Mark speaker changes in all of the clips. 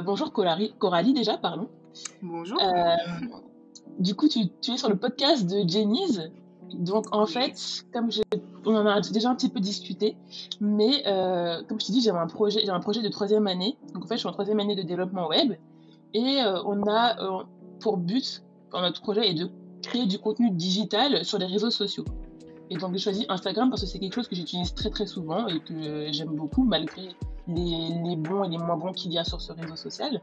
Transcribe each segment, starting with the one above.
Speaker 1: bonjour Coralie, Coralie déjà, pardon.
Speaker 2: Bonjour.
Speaker 1: Euh, du coup, tu, tu, es sur le podcast de Jenny's. Donc, en fait, comme je, on en a déjà un petit peu discuté, mais euh, comme je te dis, j'ai un projet, j'ai un projet de troisième année. Donc, en fait, je suis en troisième année de développement web, et euh, on a euh, pour but, dans notre projet, est de créer du contenu digital sur les réseaux sociaux. Et donc, j'ai choisi Instagram parce que c'est quelque chose que j'utilise très très souvent et que j'aime beaucoup, malgré les, bons et les moins bons qu'il y a sur ce réseau social.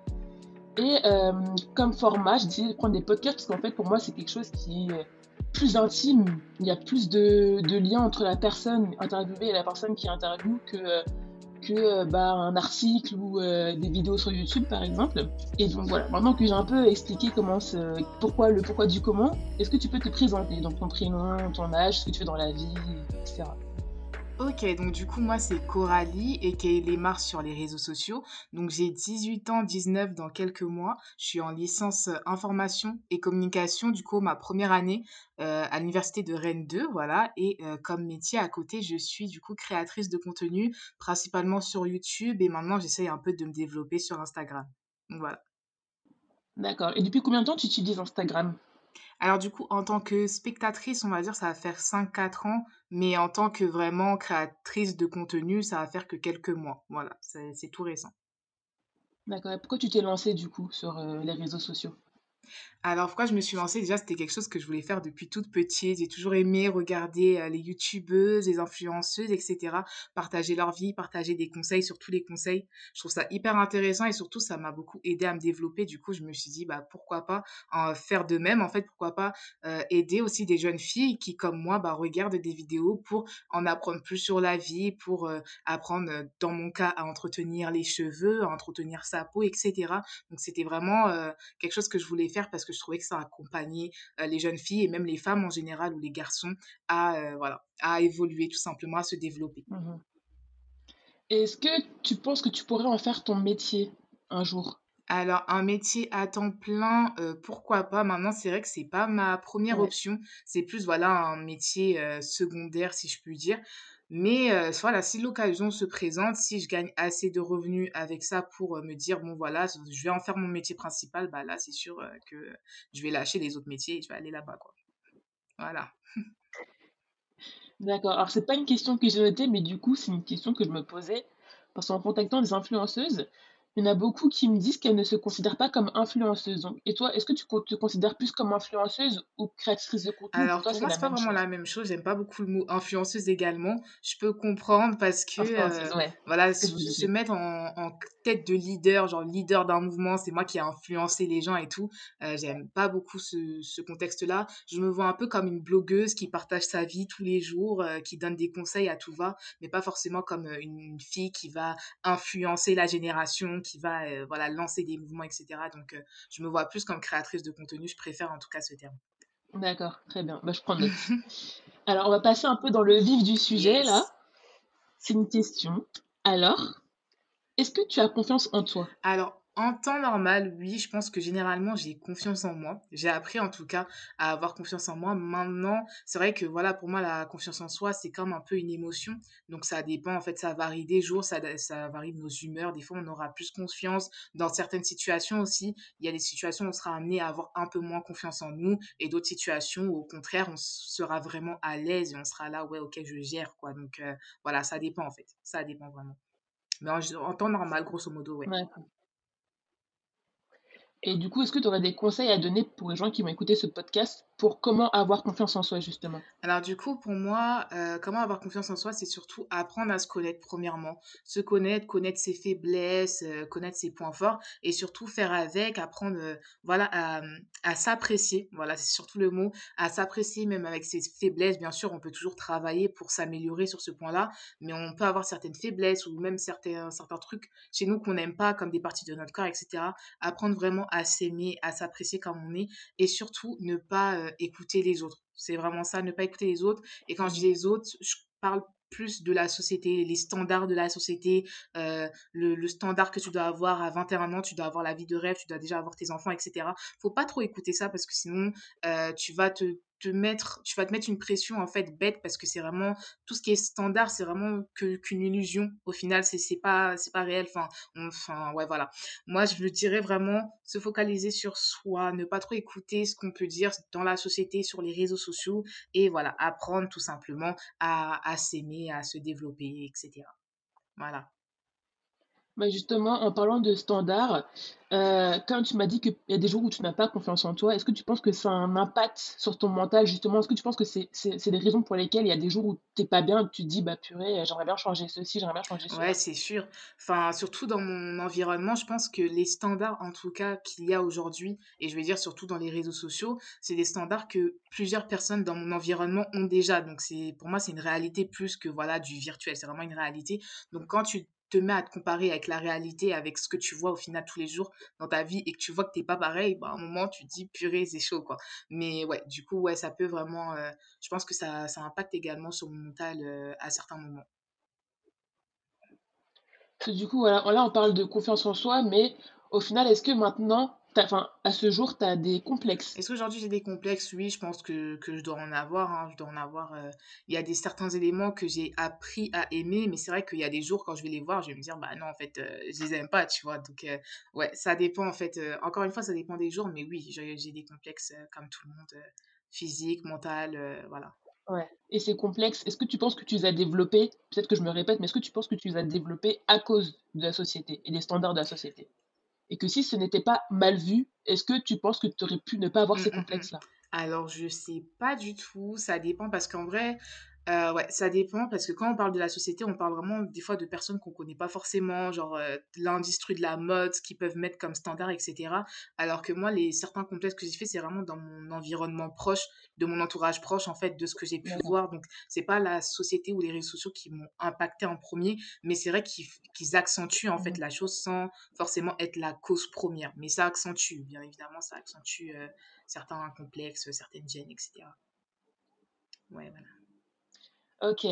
Speaker 1: Et euh, comme format, j'ai décidé de prendre des podcasts parce qu'en fait, pour moi, c'est quelque chose qui est plus intime. Il y a plus de, de liens entre la personne interviewée et la personne qui interviewe que, que bah, un article ou euh, des vidéos sur YouTube, par exemple. Et donc voilà, maintenant que j'ai un peu expliqué comment pourquoi le pourquoi du comment, est-ce que tu peux te présenter? Donc ton prénom, ton âge, ce que tu fais dans la vie, etc.
Speaker 2: Ok, donc du coup, moi, c'est Coralie et est Mars sur les réseaux sociaux. Donc, j'ai 18 ans, 19 dans quelques mois. Je suis en licence euh, information et communication, du coup, ma première année euh, à l'université de Rennes 2, voilà. Et euh, comme métier à côté, je suis du coup créatrice de contenu, principalement sur YouTube. Et maintenant, j'essaye un peu de me développer sur Instagram. Donc, voilà.
Speaker 1: D'accord. Et depuis combien de temps tu utilises Instagram?
Speaker 2: Alors du coup, en tant que spectatrice, on va dire, ça va faire 5-4 ans, mais en tant que vraiment créatrice de contenu, ça va faire que quelques mois. Voilà, c'est tout récent.
Speaker 1: D'accord. Pourquoi tu t'es lancée du coup sur euh, les réseaux sociaux?
Speaker 2: Alors, pourquoi je me suis lancée? Déjà, c'était quelque chose que je voulais faire depuis toute petite. J'ai toujours aimé regarder euh, les youtubeuses, les influenceuses, etc. Partager leur vie, partager des conseils, surtout les conseils. Je trouve ça hyper intéressant et surtout, ça m'a beaucoup aidé à me développer. Du coup, je me suis dit, bah, pourquoi pas en faire de même? En fait, pourquoi pas euh, aider aussi des jeunes filles qui, comme moi, bah, regardent des vidéos pour en apprendre plus sur la vie, pour euh, apprendre, dans mon cas, à entretenir les cheveux, à entretenir sa peau, etc. Donc, c'était vraiment quelque chose que je voulais faire parce que je trouvais que ça accompagnait les jeunes filles et même les femmes en général ou les garçons à, voilà, à évoluer tout simplement, à se développer.
Speaker 1: Mmh Est-ce que tu penses que tu pourrais en faire ton métier un jour?
Speaker 2: Alors, un métier à temps plein, euh, pourquoi pas? Maintenant, c'est vrai que c'est pas ma première option. C'est plus, voilà, un métier secondaire, si je puis dire. Mais euh, voilà, si l'occasion se présente, si je gagne assez de revenus avec ça pour euh, me dire, bon voilà, je vais en faire mon métier principal, bah là, c'est sûr euh, que je vais lâcher les autres métiers et je vais aller là-bas, quoi. Voilà.
Speaker 1: D'accord. Alors, c'est pas une question que j'ai notée, mais du coup, c'est une question que je me posais. Parce qu'en contactant des influenceuses, il y en a beaucoup qui me disent qu'elles ne se considèrent pas comme influenceuses. et toi, est-ce que tu te considères plus comme influenceuse ou créatrice de contenu?
Speaker 2: Alors, pour, moi, c'est pas vraiment la même chose. J'aime pas beaucoup le mot influenceuse également. Je peux comprendre parce que, euh, voilà, se, mettre en, tête de leader, genre leader d'un mouvement, c'est moi qui ai influencé les gens et tout. Euh, j'aime pas beaucoup ce, ce contexte-là. Je me vois un peu comme une blogueuse qui partage sa vie tous les jours, euh, qui donne des conseils à tout va, mais pas forcément comme une fille qui va influencer la génération, qui va euh, voilà, lancer des mouvements, etc. Donc, euh, je me vois plus comme créatrice de contenu. Je préfère en tout cas ce terme.
Speaker 1: D'accord, très bien. Bah, je prends note. Alors, on va passer un peu dans le vif du sujet, là. C'est une question. Alors, est-ce que tu as confiance en toi?
Speaker 2: Alors, en temps normal, oui, je pense que généralement j'ai confiance en moi. J'ai appris en tout cas à avoir confiance en moi. Maintenant, c'est vrai que voilà, pour moi la confiance en soi, c'est comme un peu une émotion. Donc ça dépend, en fait, ça varie des jours, ça, varie de nos humeurs. Des fois, on aura plus confiance dans certaines situations aussi. Il y a des situations où on sera amené à avoir un peu moins confiance en nous et d'autres situations où au contraire, on sera vraiment à l'aise et on sera là, ouais, ok, je gère quoi. Donc euh, voilà, ça dépend en fait. Ça dépend vraiment. Mais en, temps normal, grosso modo, ouais.
Speaker 1: ouais. Et du coup, est-ce que tu aurais des conseils à donner pour les gens qui vont écouter ce podcast pour comment avoir confiance en soi, justement
Speaker 2: Alors, du coup, pour moi, euh, comment avoir confiance en soi, c'est surtout apprendre à se connaître, premièrement. Se connaître, connaître ses faiblesses, euh, connaître ses points forts et surtout faire avec, apprendre euh, voilà, à, s'apprécier. Voilà, c'est surtout le mot, à s'apprécier, même avec ses faiblesses. Bien sûr, on peut toujours travailler pour s'améliorer sur ce point-là, mais on peut avoir certaines faiblesses ou même certains, certains trucs chez nous qu'on n'aime pas, comme des parties de notre corps, etc. Apprendre vraiment à s'aimer, à s'apprécier comme on est et surtout ne pas euh, écouter les autres. C'est vraiment ça, ne pas écouter les autres. Et quand je dis les autres, je parle plus de la société, les standards de la société, euh, le, standard que tu dois avoir à 21 ans, tu dois avoir la vie de rêve, tu dois déjà avoir tes enfants, etc. Faut pas trop écouter ça parce que sinon, euh, tu vas te te mettre, tu vas te mettre une pression en fait bête parce que c'est vraiment tout ce qui est standard, c'est vraiment qu'une illusion. Au final, c'est c'est pas c'est pas réel. Enfin, enfin ouais voilà. Moi, je le dirais vraiment se focaliser sur soi, ne pas trop écouter ce qu'on peut dire dans la société, sur les réseaux sociaux et voilà, apprendre tout simplement à à s'aimer, à se développer, etc. Voilà.
Speaker 1: Bah, justement, en parlant de standards, heu, quand tu m'as dit qu'il y a des jours où tu n'as pas confiance en toi, est-ce que tu penses que ça a un impact sur ton mental justement? Est-ce que tu penses que c'est c'est c'est des raisons pour lesquelles il y a des jours où tu es pas bien, tu te dis: «Bah, purée, j'aimerais bien changer ceci, j'aimerais bien changer
Speaker 2: Ouais,
Speaker 1: cela»?
Speaker 2: c'est sûr. Enfin, surtout dans mon environnement, je pense que les standards, en tout cas, qu'il y a aujourd'hui, et je vais dire surtout dans les réseaux sociaux, c'est des standards que plusieurs personnes dans mon environnement ont déjà. Donc, c'est, pour moi, c'est une réalité plus que, voilà, du virtuel. C'est vraiment une réalité. Donc, quand tu te mets à te comparer avec la réalité, avec ce que tu vois au final tous les jours dans ta vie et que tu vois que t'es pas pareil, bah, à un moment, tu te dis, purée, c'est chaud, quoi. Mais ouais, du coup, ouais, ça peut vraiment, euh, je pense que ça, ça impacte également sur mon mental, euh, à certains moments.
Speaker 1: Du coup, voilà, là, on parle de confiance en soi, mais au final, est-ce que maintenant, enfin, à ce jour, tu as des complexes?
Speaker 2: Est-ce qu'aujourd'hui j'ai des complexes? Oui, je pense que que je dois en avoir, hein, je dois en avoir, heu, il y a des certains éléments que j'ai appris à aimer, mais c'est vrai qu'il y a des jours quand je vais les voir, je vais me dire: «Bah non, en fait, heu, je les aime pas», tu vois? Donc heu, ouais, ça dépend en fait, heu, encore une fois, ça dépend des jours, mais oui, j'ai des complexes, heu, comme tout le monde, physique, mental, voilà.
Speaker 1: Ouais. Et ces complexes, est-ce que tu penses que tu les as développés? Peut-être que je me répète, mais est-ce que tu penses que tu les as développés à cause de la société et des standards de la société? Et que si ce n'était pas mal vu, est-ce que tu penses que tu aurais pu ne pas avoir
Speaker 2: Mmh,
Speaker 1: ces
Speaker 2: mmh, mmh.
Speaker 1: complexes-là?
Speaker 2: Alors je sais pas du tout, ça dépend parce qu'en vrai, heu, ouais, ça dépend parce que quand on parle de la société, on parle vraiment des fois de personnes qu'on connaît pas forcément, genre, de l'industrie de la mode, ce qu'ils peuvent mettre comme standard et cetera. Alors que moi, les certains complexes que j'ai fait, c'est vraiment dans mon environnement proche, de mon entourage proche, en fait, de ce que j'ai pu voir. Donc c'est pas la société ou les réseaux sociaux qui m'ont impacté en premier, mais c'est vrai qu'ils qu'ils accentuent, en fait,
Speaker 1: Mmh
Speaker 2: la chose sans forcément être la cause première. Mais ça accentue, bien évidemment, ça accentue, heu, certains complexes, certaines gênes, et cetera. Ouais, voilà.
Speaker 1: OK.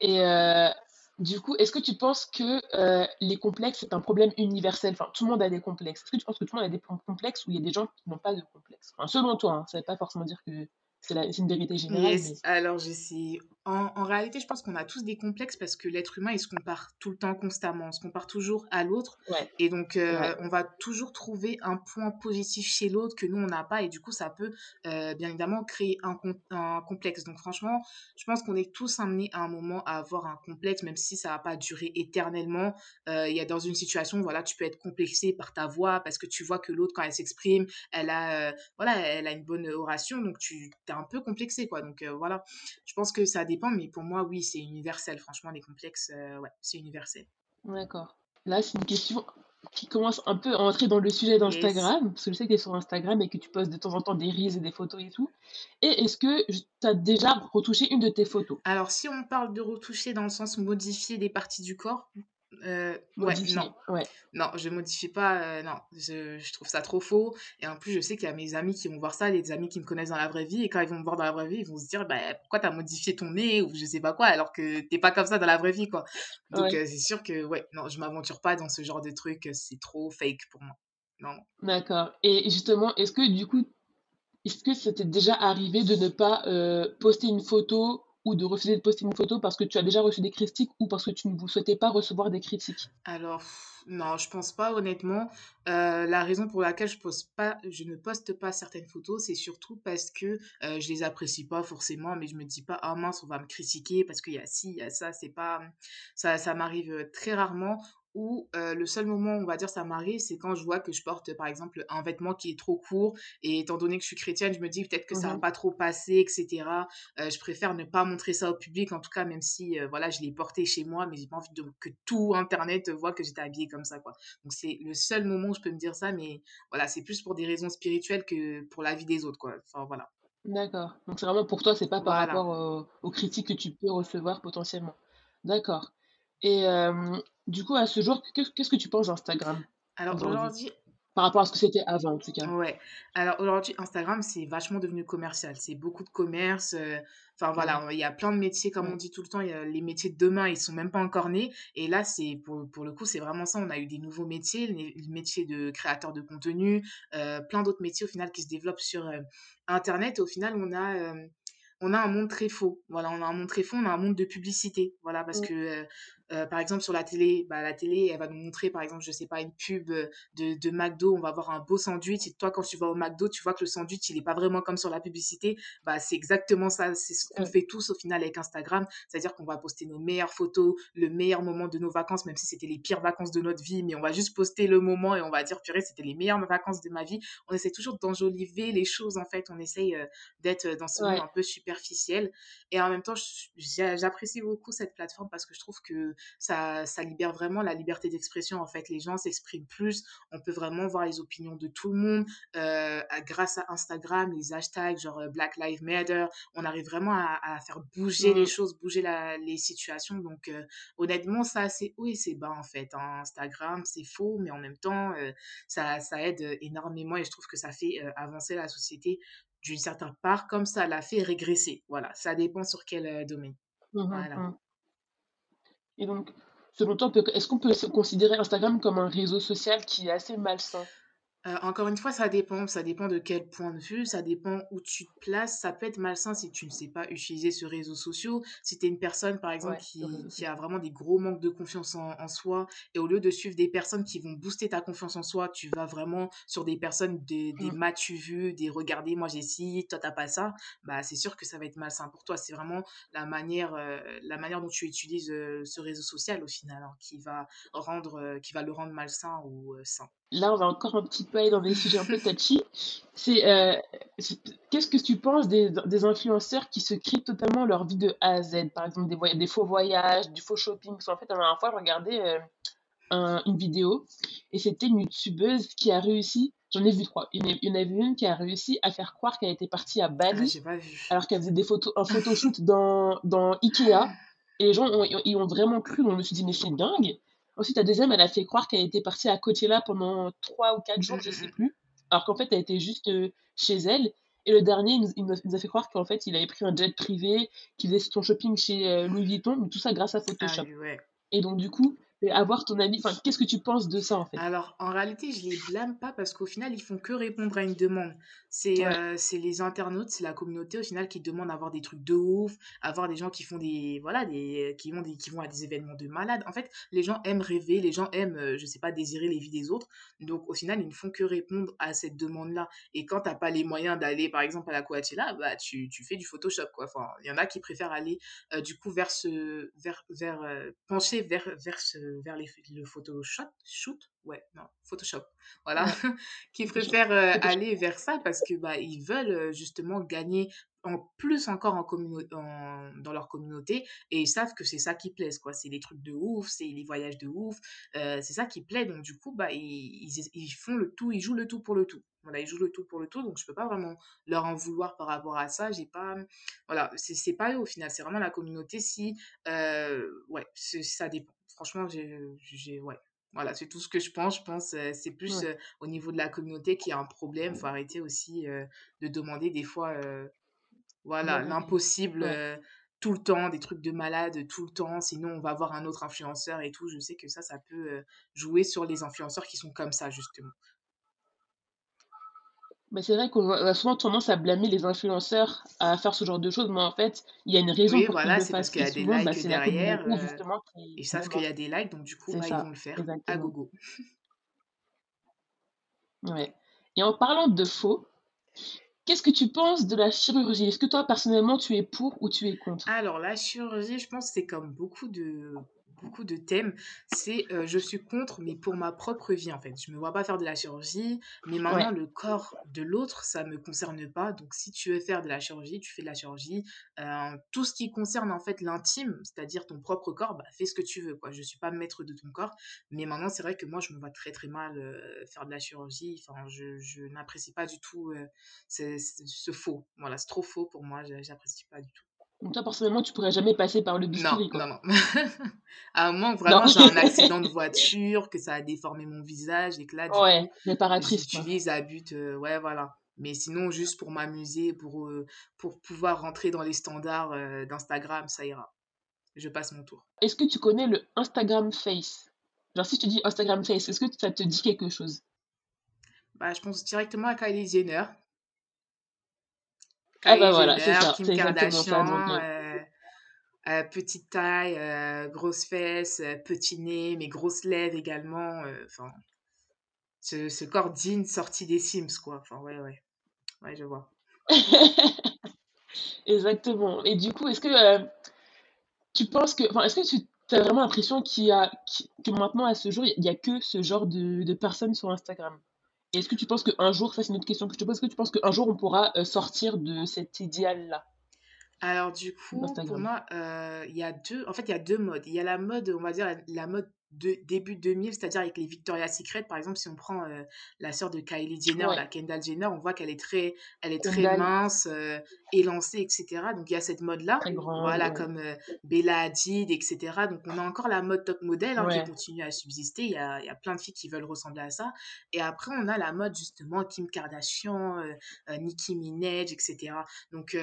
Speaker 1: Et heu, du coup, est-ce que tu penses que, heu, les complexes, c'est un problème universel? Enfin, tout le monde a des complexes. Est-ce que tu penses que tout le monde a des com complexes ou il y a des gens qui n'ont pas de complexes? Enfin, selon toi, hein, ça ne veut pas forcément dire que c'est la c'est une vérité générale,
Speaker 2: Yes,
Speaker 1: mais
Speaker 2: alors je sais. En, en réalité, je pense qu'on a tous des complexes parce que l'être humain, il se compare tout le temps, constamment. On se compare toujours à l'autre.
Speaker 1: ouais,
Speaker 2: Et donc, euh, on va toujours trouver un point positif chez l'autre que nous, on n'a pas. Et du coup, ça peut, euh, bien évidemment, créer un, com- un complexe. Donc, franchement, je pense qu'on est tous amenés à un moment à avoir un complexe, même si ça va pas durer éternellement. Euh, Il y a dans une situation, voilà, tu peux être complexé par ta voix parce que tu vois que l'autre, quand elle s'exprime, elle a, voilà, elle a une bonne oration, donc tu es un peu complexé, quoi. Donc voilà, je pense que ça dépend, mais pour moi, oui, c'est universel. Franchement, les complexes, euh, ouais, c'est universel.
Speaker 1: D'accord. Là, c'est une question qui commence un peu à entrer dans le sujet
Speaker 2: Yes.
Speaker 1: d'Instagram, parce que je sais que tu es sur Instagram et que tu postes de temps en temps des reels et des photos et tout. Et est-ce que tu as déjà retouché une de tes photos?
Speaker 2: Alors, si on parle de retoucher dans le sens modifier des parties du corps, euh, ouais, non.
Speaker 1: Ouais.
Speaker 2: Non, je modifie pas, heu, non, je je trouve ça trop faux et en plus, je sais qu'il y a mes amis qui vont voir ça, les amis qui me connaissent dans la vraie vie et quand ils vont me voir dans la vraie vie, ils vont se dire: «Bah, pourquoi t'as modifié ton nez?» ou je sais pas quoi, alors que t'es pas comme ça dans la vraie vie, quoi. Donc
Speaker 1: Ouais,
Speaker 2: heu, c'est sûr que ouais, non, je m'aventure pas dans ce genre de truc, c'est trop fake pour moi. Non,
Speaker 1: d'accord. Et justement, est-ce que du coup, est-ce que t'est déjà arrivé de ne pas euh, poster une photo ou de refuser de poster une photo parce que tu as déjà reçu des critiques ou parce que tu ne souhaitais pas recevoir des critiques?
Speaker 2: Alors, non, je pense pas honnêtement. Heu, la raison pour laquelle je pas je ne poste pas certaines photos, c'est surtout parce que, heu, je les apprécie pas forcément, mais je me dis pas: «Ah mince, on va me critiquer parce qu'il y a ci, il y a ça». C'est pas, ça ça m'arrive, heu, très rarement ou, heu, le seul moment où on va dire ça m'arrive, c'est quand je vois que je porte, par exemple, un vêtement qui est trop court et étant donné que je suis chrétienne, je me dis: «Peut-être que ça va
Speaker 1: Mhm.
Speaker 2: pas trop passer» et cetera. Heu, je préfère ne pas montrer ça au public, en tout cas, même si, heu, voilà, je l'ai porté chez moi, mais j'ai pas envie de que tout internet voit que j'étais habillée comme ça, quoi. Donc c'est le seul moment où je peux me dire ça, mais voilà, c'est plus pour des raisons spirituelles que pour la vie des autres, quoi. Enfin, voilà.
Speaker 1: D'accord. Donc c'est vraiment pour toi, c'est pas par
Speaker 2: Voilà.
Speaker 1: rapport au- aux critiques que tu peux recevoir potentiellement. D'accord. Et euh, du coup, à ce jour, qu'est- qu'est-ce que tu penses d'Instagram
Speaker 2: Alors
Speaker 1: aujourd'hui? Par rapport à ce que c'était avant, en tout cas?
Speaker 2: Ouais. Alors aujourd'hui, Instagram, c'est vachement devenu commercial. C'est beaucoup de commerce. euh, Enfin voilà, il y a plein de métiers, comme on dit tout le temps. Y a les métiers de demain, ils sont même pas encore nés. Et là, c'est pour, pour le coup, c'est vraiment ça. On a eu des nouveaux métiers, le métier de créateur de contenu, euh, plein d'autres métiers au final qui se développent sur euh, Internet. Et au final, on a on a un monde très faux. Voilà, on a un monde très faux, on a un monde de publicité. Voilà, parce que, euh, euh, par exemple, sur la télé, bah, la télé, elle va nous montrer, par exemple, je sais pas, une pub euh, de, de McDo, on va voir un beau sandwich. Et toi, quand tu vas au McDo, tu vois que le sandwich, il est pas vraiment comme sur la publicité. Bah, c'est exactement ça. C'est ce qu'on fait tous au final avec Instagram. C'est-à-dire qu'on va poster nos meilleures photos, le meilleur moment de nos vacances, même si c'était les pires vacances de notre vie, mais on va juste poster le moment et on va dire, purée, c'était les meilleures vacances de ma vie. On essaie toujours d'enjoliver les choses, en fait. On essaye euh, d'être dans ce monde
Speaker 1: ouais.
Speaker 2: un peu superficiel. Et en même temps, j'apprécie beaucoup cette plateforme parce que je trouve que ça, ça libère vraiment la liberté d'expression. En fait, les gens s'expriment plus. On peut vraiment voir les opinions de tout le monde. Euh, grâce à Instagram, les hashtags genre euh, Black Lives Matter, on arrive vraiment à, à faire bouger les
Speaker 1: Mmh.
Speaker 2: choses, bouger la- les situations. Donc, euh, honnêtement, ça, c'est haut et c'est bas en fait. hein. Instagram, c'est faux, mais en même temps, euh, ça, ça aide énormément et je trouve que ça fait avancer la société d'une certaine part, comme ça l'a fait régresser. Voilà, ça dépend sur quel domaine.
Speaker 1: Mmh
Speaker 2: Voilà.
Speaker 1: mh. Et donc, selon toi, est-ce qu'on peut considérer Instagram comme un réseau social qui est assez malsain?
Speaker 2: Heu, encore une fois, ça dépend. Ça dépend de quel point de vue, ça dépend où tu te places. Ça peut être malsain si tu ne sais pas utiliser ce réseau social. Si tu es une personne, par exemple,
Speaker 1: Ouais,
Speaker 2: qui a vraiment des gros manques de confiance en en soi et au lieu de suivre des personnes qui vont booster ta confiance en soi, tu vas vraiment sur des personnes, des des
Speaker 1: Mmh.
Speaker 2: m'as-tu vu, des regardez moi j'ai ci, toi t'as pas ça, bah, c'est sûr que ça va être malsain pour toi. C'est vraiment la manière, heu, la manière dont tu utilises, heu, ce réseau social au final, hein, qui va rendre, qui va le rendre malsain ou, sain.
Speaker 1: Là, on va encore un petit peu aller dans des sujets un peu touchy. C'est, c'est qu'est-ce que tu penses des des influenceurs qui se créent totalement leur vie de A à Z? Par exemple, des faux voyages, du faux shopping. Parce qu'en fait, la dernière fois, je regardais, un une vidéo et c'était une youtubeuse qui a réussi j'en ai vu 3. Il y en en avait une qui a réussi à faire croire qu'elle était partie à
Speaker 2: Ah,
Speaker 1: Bali
Speaker 2: vu.
Speaker 1: alors qu'elle faisait des photos un photoshoot dans dans Ikea et les gens ont ils ont vraiment cru, donc je me suis dit: «Mais c'est dingue!» Ensuite, la deuxième, elle a fait croire qu'elle était partie à Coachella pendant 3 ou 4
Speaker 2: Mmh,
Speaker 1: jours, je sais
Speaker 2: mh.
Speaker 1: plus, alors qu'en fait, elle était juste, heu, chez elle et le dernier, il nous il nous a fait croire qu'en fait, il avait pris un jet privé, qu'il faisait son shopping chez, heu, Louis Vuitton, tout ça grâce à
Speaker 2: Ah
Speaker 1: Photoshop
Speaker 2: ouais.
Speaker 1: et donc du coup, avoir ton avis enfin, qu'est-ce que tu penses de ça, en fait?
Speaker 2: Alors, en réalité, je les blâme pas parce qu'au final, ils font que répondre à une demande. C'est
Speaker 1: Ouais,
Speaker 2: euh, c'est les internautes, c'est la communauté au final qui demande d'avoir des trucs de ouf, avoir des gens qui font des voilà, des qui vont des qui vont à des événements de malades. En fait, les gens aiment rêver, les gens aiment euh, je sais pas désirer les vies des autres. Donc au final, ils ne font que répondre à cette demande-là. Et quand t'as pas les moyens d'aller par exemple à la Coachella, bah tu, tu fais du Photoshop quoi. Enfin, il y en a qui préfèrent aller euh, du coup vers ce vers vers euh, pencher vers vers ce vers les, le Photoshop shoot ouais non Photoshop voilà
Speaker 1: ouais,
Speaker 2: qui préfèrent euh, aller vers ça parce que bah ils veulent euh, justement gagner en plus encore en communauté dans leur communauté et ils savent que c'est ça qui plaise quoi. C'est les trucs de ouf c'est les voyages de ouf euh, c'est ça qui plaît. Donc du coup bah ils, ils, ils font le tout ils jouent le tout pour le tout. Voilà ils jouent le tout pour le tout donc je peux pas vraiment leur en vouloir par rapport à ça. J'ai pas voilà c'est pas eux au final c'est vraiment la communauté si euh, ouais ça dépend franchement j'ai j'ai ouais voilà, c'est tout ce que je pense. Je pense euh, c'est plus
Speaker 1: Ouais,
Speaker 2: au niveau de la communauté qu'il y a un problème. faut arrêter aussi de demander des fois, voilà, l'impossible
Speaker 1: ouais.
Speaker 2: tout le temps, des trucs de malade tout le temps. Sinon, on va voir un autre influenceur et tout. Je sais que ça, ça peut jouer sur les influenceurs qui sont comme ça, justement.
Speaker 1: Bah, c'est vrai qu'on a souvent tendance à blâmer les influenceurs à faire ce genre de choses, mais en fait, il y a une raison
Speaker 2: Oui,
Speaker 1: pour qu'ils
Speaker 2: voilà,
Speaker 1: le
Speaker 2: c'est parce qu'il y a des
Speaker 1: bah,
Speaker 2: likes derrière. euh,
Speaker 1: justement qui
Speaker 2: ils savent qu'il y a des likes, donc du coup, bah, ils vont le faire à gogo.
Speaker 1: Ouais et en parlant de faux, qu'est-ce que tu penses de la chirurgie? Est-ce que toi, personnellement, tu es pour ou tu es contre?
Speaker 2: Alors, la chirurgie, je pense que c'est comme beaucoup de, beaucoup de thèmes. C'est euh, je suis contre, mais pour ma propre vie, en fait. Je me vois pas faire de la chirurgie, mais maintenant,
Speaker 1: Ouais,
Speaker 2: le corps de l'autre, ça me concerne pas. Donc, si tu veux faire de la chirurgie, tu fais de la chirurgie. Euh, tout ce qui concerne, en fait, l'intime, c'est-à-dire ton propre corps, bah, fais ce que tu veux, quoi. Je suis pas maître de ton corps. Mais maintenant, c'est vrai que moi, je me vois très, très mal euh, faire de la chirurgie. Enfin, je, je n'apprécie pas du tout ce, ce- ce faux. Voilà, c'est trop faux pour moi. je- J'apprécie pas du tout.
Speaker 1: Donc toi, personnellement, tu pourrais jamais passer par le
Speaker 2: Non,
Speaker 1: bistouri, quoi.
Speaker 2: non, non. À moins
Speaker 1: Non.
Speaker 2: vraiment j'ai un accident de voiture, que ça a déformé mon visage et que là,
Speaker 1: Ouais, réparatrice,
Speaker 2: j'utilise à but, heu, ouais, voilà. Mais sinon, juste pour m'amuser, pour, heu, pour pouvoir rentrer dans les standards, heu, d'Instagram, ça ira. Je passe mon tour.
Speaker 1: Est-ce que tu connais le Instagram Face? Genre, si je te dis Instagram Face, est-ce que ça te dit quelque chose?
Speaker 2: Bah, je pense directement à Kylie Jenner.
Speaker 1: Ah bah voilà, c'est
Speaker 2: Jenner,
Speaker 1: ça,
Speaker 2: Kim
Speaker 1: ça. Donc,
Speaker 2: Kardashian,
Speaker 1: heu,
Speaker 2: heu heu, petite taille, heu, grosses fesses, heu, petit nez, mais grosses lèvres également, heu, enfin, ce ce corps digne sorti des Sims, quoi. Enfin, ouais, ouais. Ouais, je vois.
Speaker 1: exactement. Et du coup, est-ce que euh, tu penses que, enfin, est-ce que tu as vraiment l'impression qu'il y a, que maintenant, à ce jour, il n'y a que ce genre de, de personnes sur Instagram? Est-ce que tu penses qu'un jour, ça c'est une autre question que je te pose, est-ce que tu penses qu'un jour on pourra euh, sortir de cet idéal-là?
Speaker 2: Alors du coup, pour moi, heu, il y a 2 en fait, il y a 2 modes. Il y a la mode, on va dire la la mode de début 2000, c'est-à-dire avec les Victoria's Secret. Par exemple, si on prend, heu, la sœur de Kylie Jenner,
Speaker 1: Ouais,
Speaker 2: la Kendall Jenner, on voit qu'elle est très elle est très mince, heu, élancée et cetera. Donc il y a cette mode-là, voilà,
Speaker 1: ouais.
Speaker 2: comme, heu, Bella Hadid et cetera. Donc on a encore la mode top modèle, hein, qui continue à subsister. Il y a il y a plein de filles qui veulent ressembler à ça. Et après, on a la mode justement Kim Kardashian, Nicki Minaj et cetera. Donc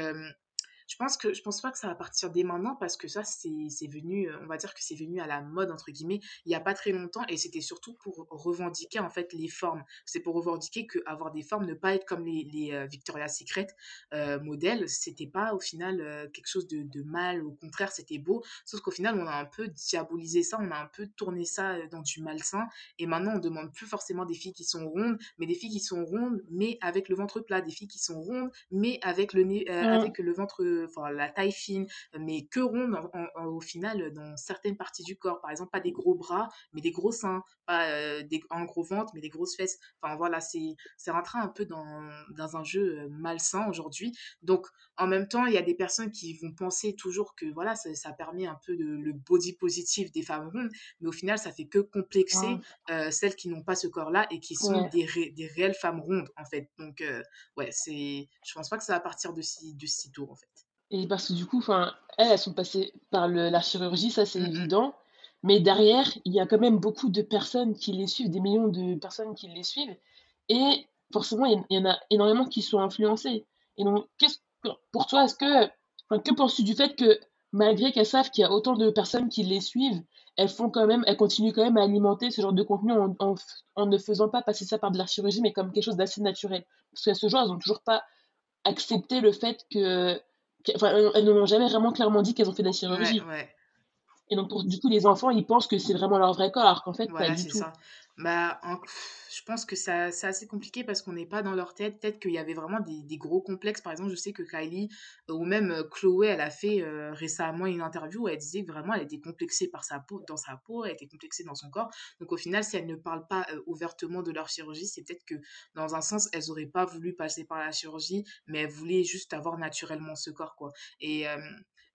Speaker 2: je pense que je pense pas que ça va partir dès maintenant parce que ça, c'est venu, heu, on va dire que c'est venu à la mode entre guillemets, il y a pas très longtemps et c'était surtout pour revendiquer en fait les formes. C'est pour revendiquer qu'avoir des formes, ne pas être comme les les, heu, Victoria's Secret, heu, modèles, c'était pas au final, heu, quelque chose de de mal, au contraire, c'était beau. Sauf qu'au final, on a un peu diabolisé ça, on a un peu tourné ça, dans du malsain et maintenant on demande plus forcément des filles qui sont rondes, mais des filles qui sont rondes, mais avec le ventre plat, des filles qui sont rondes, mais avec le nez, heu,
Speaker 1: Hum,
Speaker 2: avec le ventre, enfin la taille fine, mais que ronde en en en au final, dans certaines parties du corps. Par exemple, pas des gros bras, mais des gros seins, pas, heu, des un gros ventre, mais des grosses fesses. Enfin voilà, c'est rentré un peu dans dans un jeu, heu, malsain aujourd'hui. Donc en même temps, il y a des personnes qui vont penser toujours que voilà, ça ça permet un peu de le body positive des femmes rondes, mais au final, ça fait que complexer, heu, celles qui n'ont pas ce corps-là et qui sont
Speaker 1: ouais.
Speaker 2: des ré des réelles femmes rondes, en fait. Donc heu, ouais, c'est je pense pas que ça va partir de si de sitôt, en fait.
Speaker 1: Et parce que du coup, enfin, elles, elles sont passées par le, la chirurgie, ça c'est
Speaker 2: Mmh mh.
Speaker 1: évident. Mais derrière, il y a quand même beaucoup de personnes qui les suivent, des millions de personnes qui les suivent. Et forcément, il y, en il y en a énormément qui sont influencés. Et donc, qu'est-ce pour toi, est-ce que, enfin, que penses-tu du fait que malgré qu'elles savent qu'il y a autant de personnes qui les suivent, elles font quand même, elles continuent quand même à alimenter ce genre de contenu en, en, en ne faisant pas passer ça par de la chirurgie, mais comme quelque chose d'assez naturel? Parce qu'à ce jour, elles n'ont toujours pas accepté le fait que- enfin, elles ne m'ont jamais vraiment clairement dit qu'elles ont fait de la chirurgie.
Speaker 2: ouais.
Speaker 1: Et donc, pour, du coup, les enfants, ils pensent que c'est vraiment leur vrai corps, alors qu'en fait, pas du tout.
Speaker 2: ça. Bah, je pense que ça c'est assez compliqué parce qu'on n'est pas dans leur tête. Peut-être qu'il y avait vraiment des des gros complexes. Par exemple, je sais que Kylie, heu, ou même, heu, Chloé, elle a fait, heu, récemment une interview où elle disait que vraiment elle était complexée par sa peau dans sa peau, elle était complexée dans son corps. Donc au final, si elles ne parlent pas, ouvertement de leur chirurgie, c'est peut-être que dans un sens, elles auraient pas voulu passer par la chirurgie, mais elles voulaient juste avoir naturellement ce corps, quoi. Et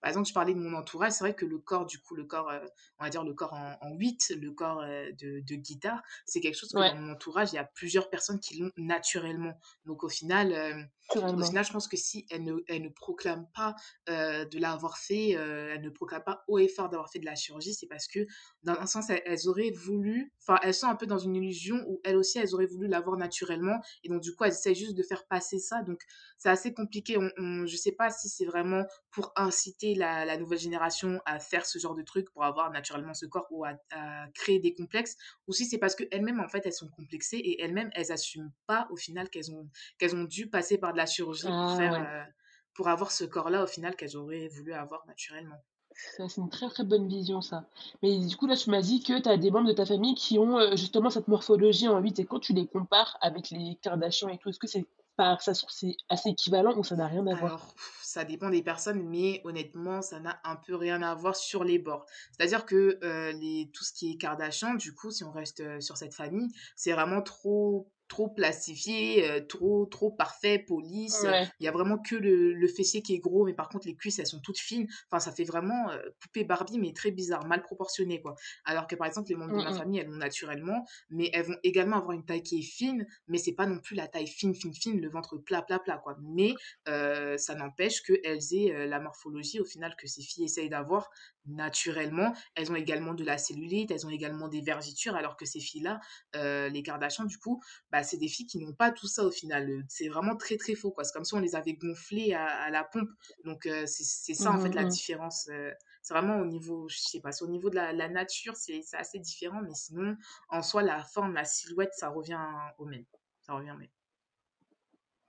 Speaker 2: par exemple, je parlais de mon entourage, c'est vrai que le corps, du coup, le corps, heu, on va dire le corps en en 8, le corps, heu, de de guitare, c'est quelque chose que
Speaker 1: Ouais,
Speaker 2: dans mon entourage, il y a plusieurs personnes qui l'ont naturellement. Donc au final, hem, au final, je pense que si elles ne elles ne proclament pas, de l'avoir fait, heu, elles ne proclament pas haut et fort d'avoir fait de la chirurgie, c'est parce que dans un sens, elles elles auraient voulu enfin, elles sont un peu dans une illusion où elles aussi, elles auraient voulu l'avoir naturellement et donc du coup, elles essayent juste de faire passer ça. Donc c'est assez compliqué. On on je sais pas si c'est vraiment pour inciter la la nouvelle génération à faire ce genre de truc, pour avoir naturellement ce corps ou à à créer des complexes ou si c'est parce qu'elles-mêmes, en fait, elles sont complexées et elles-mêmes, elles assument pas au final qu'elles ont qu'elles ont dû passer par de la chirurgie pour
Speaker 1: Ah
Speaker 2: faire,
Speaker 1: ouais,
Speaker 2: heu, pour avoir ce corps-là au final qu'elles auraient voulu avoir naturellement.
Speaker 1: c'est une très très bonne vision ça. Mais du coup là tu m'as dit que tu as des membres de ta famille qui ont euh, justement cette morphologie en 8 et quand tu les compares avec les Kardashians et tout, est-ce que c'est pas ça c'est assez équivalent ou ça n'a rien à voir?
Speaker 2: Alors, ça dépend des personnes, mais honnêtement, ça n'a un peu rien à voir sur les bords. C'est-à-dire que, heu, les tout ce qui est Kardashian, du coup, si on reste, heu, sur cette famille, c'est vraiment trop trop plastifié, euh, trop, trop parfait, police.
Speaker 1: Ouais.
Speaker 2: Il y a vraiment que le, le fessier qui est gros, mais par contre, les cuisses, elles sont toutes fines. Enfin, ça fait vraiment euh, poupée Barbie, mais très bizarre, mal proportionné, quoi. Alors que, par exemple, les membres de
Speaker 1: Mm,
Speaker 2: ma
Speaker 1: mm.
Speaker 2: famille, elles l'ont naturellement, mais elles vont également avoir une taille qui est fine, mais c'est pas non plus la taille fine, fine, fine, le ventre plat, plat, plat, quoi. Mais euh, ça n'empêche qu'elles aient euh, la morphologie, au final, que ces filles essayent d'avoir naturellement. Elles ont également de la cellulite, elles ont également des vergitures, alors que ces filles-là, euh, les Kardashians, du coup, bah, c'est des filles qui n'ont pas tout ça au final. Euh, C'est vraiment très très faux, quoi. C'est comme si on les avait gonflées à, à la pompe. Donc euh, c'est ça en fait la
Speaker 1: mhm.
Speaker 2: différence. euh, c'est vraiment au niveau, je sais pas, c'est au niveau de la, la nature, c'est c'est assez différent, mais sinon, en soi, la forme, la silhouette, ça revient au même. Ça revient au même.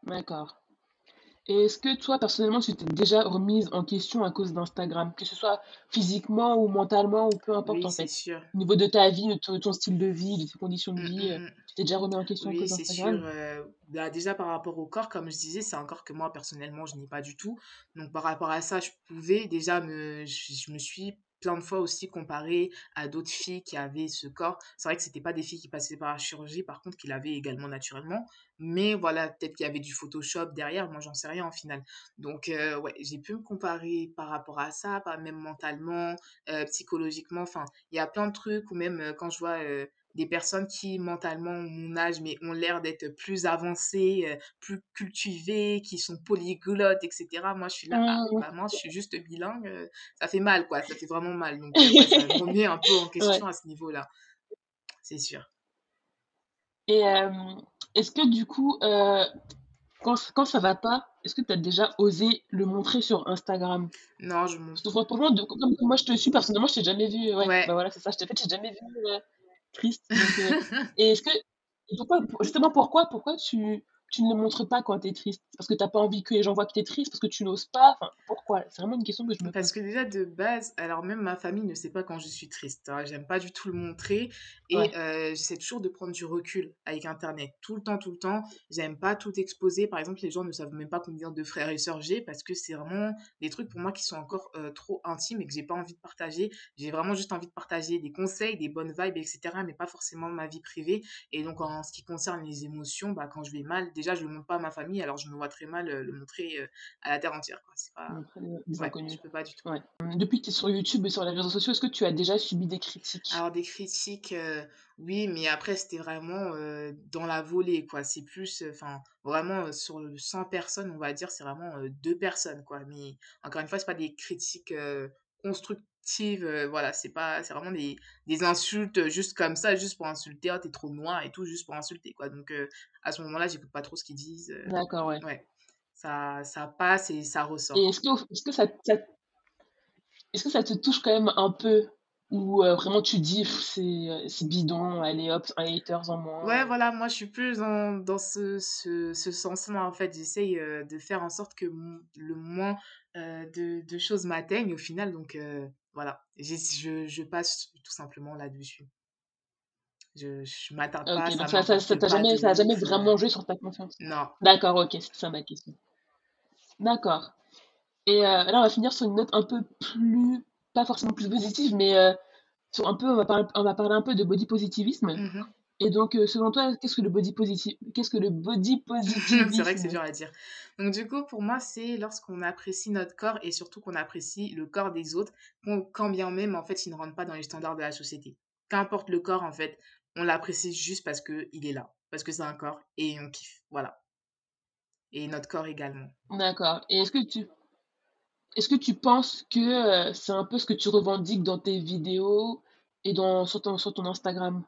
Speaker 1: D'accord. Et est-ce que toi, personnellement, tu t'es déjà remise en question à cause d'Instagram, que ce soit physiquement ou mentalement ou peu importe
Speaker 2: Oui,
Speaker 1: en
Speaker 2: c'est
Speaker 1: fait?
Speaker 2: sûr.
Speaker 1: Au niveau de ta vie, de ton, style de vie, de tes conditions de
Speaker 2: Mm,
Speaker 1: vie,
Speaker 2: mm,
Speaker 1: tu t'es déjà remis en question à cause
Speaker 2: c'est sûr.
Speaker 1: d'Instagram?
Speaker 2: euh, bah, déjà par rapport au corps, comme je disais, c'est un corps que moi personnellement je n'ai pas du tout. Donc par rapport à ça, je pouvais déjà me, je, je me suis plein de fois aussi comparée à d'autres filles qui avaient ce corps. C'est vrai que c'était pas des filles qui passaient par la chirurgie, par contre qui l'avaient également naturellement. Mais voilà, peut-être qu'il y avait du Photoshop derrière. Moi, j'en sais rien en final. Donc euh, ouais, j'ai pu me comparer par rapport à ça, pas même mentalement, euh, psychologiquement. Enfin, il y a plein de trucs ou même euh, quand je vois des personnes qui mentalement ont mon âge mais ont l'air d'être plus avancées, euh, plus cultivées, qui sont polyglottes, etc. Moi, je suis là, ah,
Speaker 1: Mmh.
Speaker 2: bah moi, je suis juste bilingue, euh, ça fait mal, quoi, ça fait vraiment mal. Donc, euh, ouais, ça me remet un peu en
Speaker 1: Ouais.
Speaker 2: question à ce niveau-là, c'est sûr.
Speaker 1: Et euh, est-ce que du coup, euh, quand, quand ça va pas, est-ce que tu as déjà osé le montrer sur Instagram?
Speaker 2: Non, je montre.
Speaker 1: Franchement, moi je te suis personnellement, je t'ai jamais vu. Ouais,
Speaker 2: Ouais.
Speaker 1: bah voilà, c'est ça. Je t'ai fait, j'ai jamais vu triste. Donc, euh, et est-ce que pourquoi, justement, pourquoi, pourquoi tu, tu ne le montres pas quand t'es triste? Parce que t'as pas envie que les gens voient que t'es triste, parce que tu n'oses pas. Enfin, pourquoi? C'est vraiment une question que je me
Speaker 2: Parce
Speaker 1: pose.
Speaker 2: que déjà de base, alors même ma famille ne sait pas quand je suis triste. hein. J'aime pas du tout le montrer
Speaker 1: Ouais.
Speaker 2: et euh, j'essaie toujours de prendre du recul avec Internet. Tout le temps, tout le temps. J'aime pas tout exposer. Par exemple, les gens ne savent même pas combien de frères et sœurs j'ai parce que c'est vraiment des trucs pour moi qui sont encore euh, trop intimes et que j'ai pas envie de partager. J'ai vraiment juste envie de partager des conseils, des bonnes vibes, etc. Mais pas forcément ma vie privée. Et donc en ce qui concerne les émotions, bah, quand je vais mal, déjà je le montre pas à ma famille, alors je me vois très mal euh, le montrer euh, à la terre entière. quoi. C'est pas... Ouais, je peux pas du tout.
Speaker 1: Ouais. Depuis que tu es sur YouTube et sur les réseaux sociaux, est-ce que tu as déjà subi des critiques?
Speaker 2: Alors des critiques, heu, oui, mais après c'était vraiment, dans la volée quoi. C'est plus, enfin, vraiment, sur le 100 personnes, on va dire, c'est vraiment, heu, 2 personnes quoi. Mais encore une fois, c'est pas des critiques, heu, voilà, c'est pas c'est vraiment des des insultes, juste comme ça, juste pour insulter: «Oh tu trop noir» et tout, juste pour insulter quoi. Donc à ce moment-là, j'écoute pas trop ce qu'ils disent,
Speaker 1: D'accord, ouais.
Speaker 2: ouais. Ça ça passe et ça
Speaker 1: Et
Speaker 2: ressort.
Speaker 1: est-ce que, est-ce que ça, ça- est-ce que ça te touche quand même un peu? Ou euh, vraiment tu dis, c'est bidon, allez hop, un haters en
Speaker 2: Ouais,
Speaker 1: moins.
Speaker 2: voilà, moi, je suis plus dans dans ce ce ce sens-là, en fait. J'essaye, de faire en sorte que le moins, de de choses m'atteignent au final, donc heu, voilà. Je je passe tout simplement là-dessus. Je je m'attarde pas,
Speaker 1: donc ça, ça, ça t'a jamais,
Speaker 2: de
Speaker 1: vraiment joué sur ta confiance?
Speaker 2: non.
Speaker 1: D'accord, ok, c'est ça ma question. D'accord. Et euh, là, on va finir sur une note un peu plus, pas forcément plus positive, mais euh, sur un peu, on va parler, on va parler un peu de body positivisme.
Speaker 2: Mmh
Speaker 1: Et donc, euh, selon toi, qu'est-ce que le body positive, qu'est-ce que le body
Speaker 2: C'est vrai que c'est dur à dire. Donc du coup, pour moi, c'est lorsqu'on apprécie notre corps et surtout qu'on apprécie le corps des autres, quand bien même, en fait, il ne rentre pas dans les standards de la société. Qu'importe le corps, en fait, on l'apprécie juste parce que il est là, parce que c'est un corps et on kiffe, voilà. Et notre corps également.
Speaker 1: D'accord. Et est-ce que tu, est-ce que tu penses que euh, c'est un peu ce que tu revendiques dans tes vidéos et dans, sur ton, sur ton Instagram,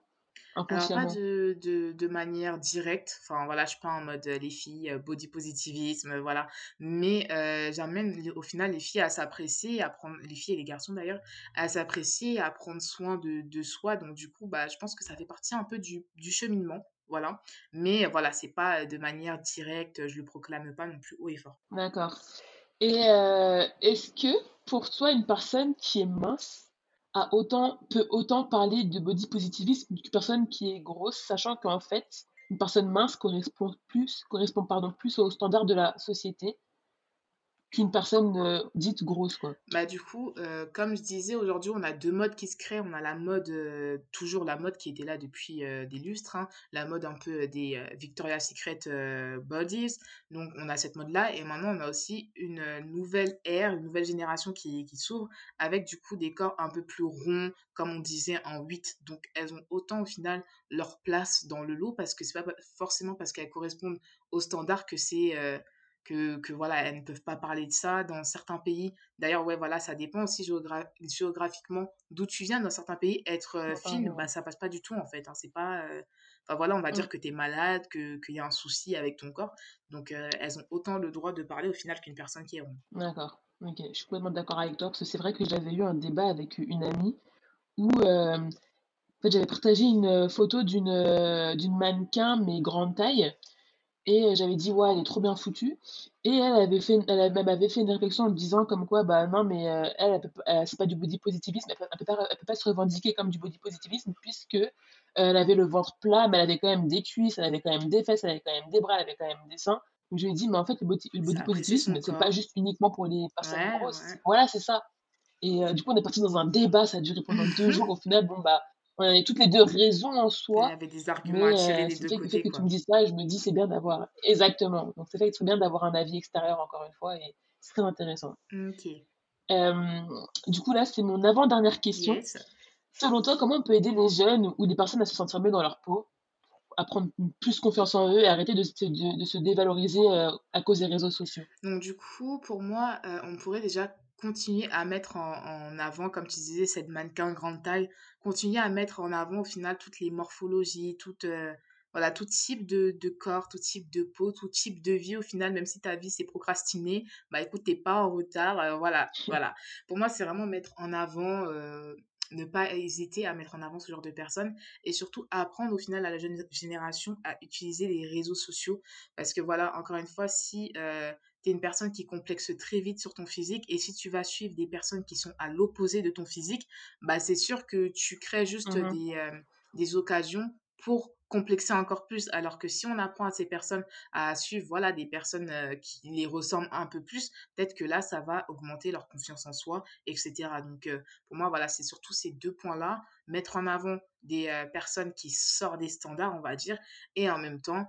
Speaker 2: Alors pas de de de manière directe, enfin voilà, je suis pas en mode, heu, les filles, heu, body positivisme, heu, voilà. Mais j'amène au final les filles à s'apprécier, à prendre les filles et les garçons d'ailleurs, à s'apprécier, à prendre soin de de soi. Donc du coup, bah, je pense que ça fait partie un peu du du cheminement, voilà. Mais voilà, c'est pas, de manière directe, je le proclame pas non plus haut et fort.
Speaker 1: D'accord. Et euh, est-ce que pour toi, une personne qui est mince a peut autant parler de body positivisme qu'une personne qui est grosse, sachant qu'en fait, une personne mince correspond plus, correspond plus aux standards de la société qu'une personne euh, dite grosse, quoi.
Speaker 2: Bah, du coup, euh, comme je disais, aujourd'hui, on a deux modes qui se créent. On a la mode, euh, toujours la mode qui était là depuis des lustres, hein, la mode un peu des Victoria's Secret bodies. Donc, on a cette mode-là. Et maintenant, on a aussi une nouvelle ère, une nouvelle génération qui, qui s'ouvre avec du coup des corps un peu plus ronds, comme on disait, en 8. Donc, elles ont autant au final leur place dans le lot parce que c'est pas forcément parce qu'elles correspondent aux standards que c'est. Que, que voilà, elles ne peuvent pas parler de ça dans certains pays. D'ailleurs, ouais, voilà, ça dépend aussi géogra- géographiquement d'où tu viens. Dans certains pays, être euh, fine, bah, ça passe pas du tout en fait. hein. C'est pas. euh, Enfin voilà, on va
Speaker 1: Mm.
Speaker 2: dire que tu es malade, que qu'il y a un souci avec ton corps. Donc, euh, elles ont autant le droit de parler au final qu'une personne qui est ronde.
Speaker 1: D'accord. Ok, je suis complètement d'accord avec toi parce que c'est vrai que j'avais eu un débat avec une amie où en fait, j'avais partagé une photo d'une d'une mannequin mais grande taille Et euh, j'avais dit, ouais, elle est trop bien foutue. Et elle avait fait, elle avait- m'avait fait une réflexion en me disant comme quoi, bah non, mais euh, elle, elle pas- euh, c'est pas du body positivisme, elle peut, elle peut pas, elle peut pas se revendiquer comme du body positivisme puisque elle avait le ventre plat, mais elle avait quand même des cuisses, elle avait quand même des fesses, elle avait quand même des bras, elle avait quand même des seins. Donc je lui ai dit, mais en fait, le body, le body positivisme, c'est pas juste uniquement pour les personnes
Speaker 2: Ouais,
Speaker 1: grosses.
Speaker 2: ouais.
Speaker 1: Voilà, c'est ça. Et euh, du coup, on est parti dans un débat, ça a duré pendant deux jours. Au final, bon, bah, on avait toutes les deux raison en
Speaker 2: Il y
Speaker 1: soi.
Speaker 2: avait des arguments à
Speaker 1: Mais
Speaker 2: tirer
Speaker 1: euh,
Speaker 2: des deux
Speaker 1: fait, le fait
Speaker 2: côtés,
Speaker 1: que tu me dises ça, je me dis c'est bien d'avoir. Exactement. Donc c'est fait que c'est bien d'avoir un avis extérieur encore une fois et c'est très intéressant.
Speaker 2: Ok.
Speaker 1: Euh, du coup là c'est mon avant-dernière question.
Speaker 2: Yes.
Speaker 1: Selon toi, comment on peut aider les jeunes ou les personnes à se sentir mieux dans leur peau, à prendre plus confiance en eux et arrêter de se, de, de se dévaloriser euh, à cause des réseaux sociaux?
Speaker 2: Donc du coup, pour moi, euh, on pourrait déjà continuer à mettre en, en avant, comme tu disais, cette mannequin grande taille, continuer à mettre en avant au final toutes les morphologies, toutes, euh, voilà, tout type de, de corps, tout type de peau, tout type de vie au final, même si ta vie c'est procrastiner, bah écoute, t'es pas en retard, euh, voilà, voilà. Pour moi, c'est vraiment mettre en avant, euh, ne pas hésiter à mettre en avant ce genre de personnes et surtout apprendre au final à la jeune génération à utiliser les réseaux sociaux parce que voilà, encore une fois, si tu es une personne qui complexe très vite sur ton physique et si tu vas suivre des personnes qui sont à l'opposé de ton physique, bah c'est sûr que tu crées juste des, euh, des occasions pour complexer encore plus. Alors que si on apprend à ces personnes à suivre voilà, des personnes euh, qui les ressemblent un peu plus, peut-être que là, ça va augmenter leur confiance en soi, etc. Donc euh, pour moi, voilà, c'est surtout ces deux points-là, mettre en avant des euh, personnes qui sortent des standards, on va dire, et en même temps,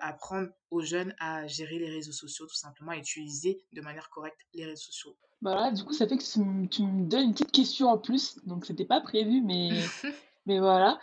Speaker 2: apprendre aux jeunes à gérer les réseaux sociaux, tout simplement, à utiliser de manière correcte les réseaux sociaux.
Speaker 1: Voilà, du coup, ça fait que tu me donnes une petite question en plus, donc c'était pas prévu, mais, mais voilà.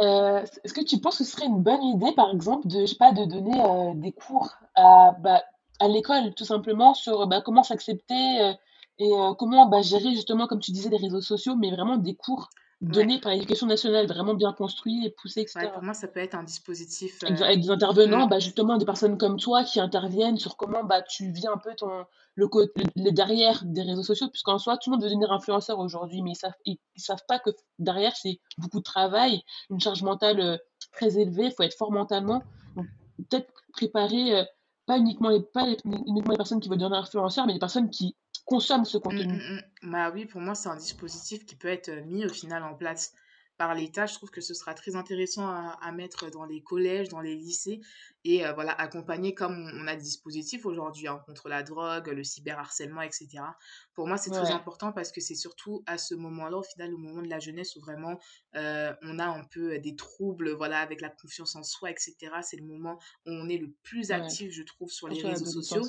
Speaker 1: Euh, est-ce que tu penses que ce serait une bonne idée, par exemple, de, pas, de donner euh, des cours à, bah, à l'école, tout simplement, sur bah, comment s'accepter euh, et comment bah, gérer, justement, comme tu disais, les réseaux sociaux, mais vraiment des cours?
Speaker 2: Ouais,
Speaker 1: donnés par l'éducation nationale, vraiment bien construits et poussés,
Speaker 2: ouais,
Speaker 1: etc.
Speaker 2: pour moi, ça peut être un dispositif. Euh,
Speaker 1: avec des
Speaker 2: mm,
Speaker 1: intervenants, bah, justement, des personnes comme toi qui interviennent sur comment bah, tu vis un peu ton, le, le, le derrière des réseaux sociaux, puisqu'en soi, tout le monde veut devenir influenceur aujourd'hui, mais ils savent, ils, ils savent pas que derrière, c'est beaucoup de travail, une charge mentale euh, très élevée, il faut être fort mentalement. Donc, peut-être préparer, euh, pas, uniquement les, pas les- uniquement les personnes qui veulent devenir influenceurs, mais les personnes qui consomment ce
Speaker 2: mm,
Speaker 1: contenu.
Speaker 2: mm, mm. Bah oui, pour moi, c'est un dispositif qui peut être euh, mis au final en place par l'État. Je trouve que ce sera très intéressant à, à mettre dans les collèges, dans les lycées, et euh, voilà, accompagner comme on, on a des dispositifs aujourd'hui hein, contre la drogue, le cyberharcèlement, etc. Pour moi, c'est très important parce que c'est surtout à ce moment-là, au final, au moment de la jeunesse, où vraiment euh, on a un peu des troubles, voilà, avec la confiance en soi, etc. C'est le moment où on est le plus
Speaker 1: ouais,
Speaker 2: actif, je trouve, sur les réseaux sociaux.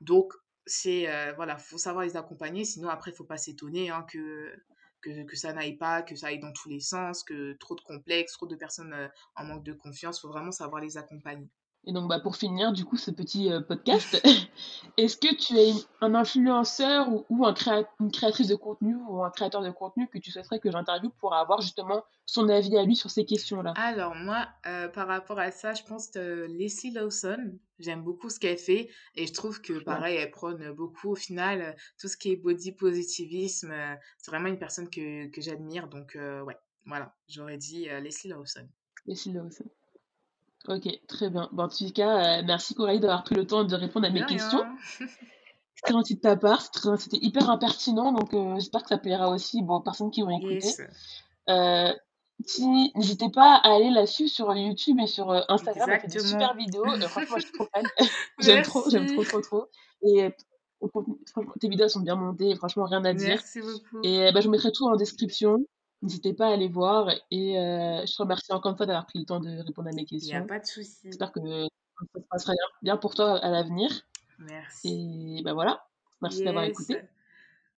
Speaker 2: Donc, c'est euh, voilà, faut savoir les accompagner, sinon après, faut pas s'étonner hein, que, que, que ça n'aille pas, que ça aille dans tous les sens, que trop de complexes, trop de personnes euh, en manque de confiance, faut vraiment savoir les accompagner.
Speaker 1: Et donc, bah, pour finir, du coup, ce petit euh, podcast, est-ce que tu es un influenceur ou, ou un créa- une créatrice de contenu ou un créateur de contenu que tu souhaiterais que j'interviewe pour avoir justement son avis à lui sur ces questions-là?
Speaker 2: Alors moi, euh, par rapport à ça, je pense que Leslie Lawson, j'aime beaucoup ce qu'elle fait et je trouve que pareil, elle prône beaucoup au final euh, tout ce qui est body positivisme. euh, c'est vraiment une personne que, que j'admire, donc euh, ouais, voilà, j'aurais dit euh, Leslie Lawson.
Speaker 1: Leslie Lawson. Ok, très bien. Bon, en tout cas, euh, merci Coralie d'avoir pris le temps de répondre à mes questions. C'est très gentil de ta part, c'était hyper impertinent, donc euh, j'espère que ça plaira aussi bon, aux personnes qui vont écouter.
Speaker 2: Yes,
Speaker 1: Euh, si- n'hésitez pas à aller la suivre sur YouTube et sur Instagram, elle fait des super vidéos. Franchement, je suis trop fan. J'aime trop, j'aime trop, trop, trop. Et tes vidéos sont bien montées, franchement, rien à dire.
Speaker 2: Merci beaucoup.
Speaker 1: Et bah, je mettrai tout en description. N'hésitez pas à aller voir et heu, je te remercie encore une fois d'avoir pris le temps de répondre à mes
Speaker 2: Il y a
Speaker 1: questions.
Speaker 2: pas de souci.
Speaker 1: J'espère que ça se passera bien pour toi à l'avenir
Speaker 2: Merci.
Speaker 1: et bah, voilà. Merci d'avoir écouté.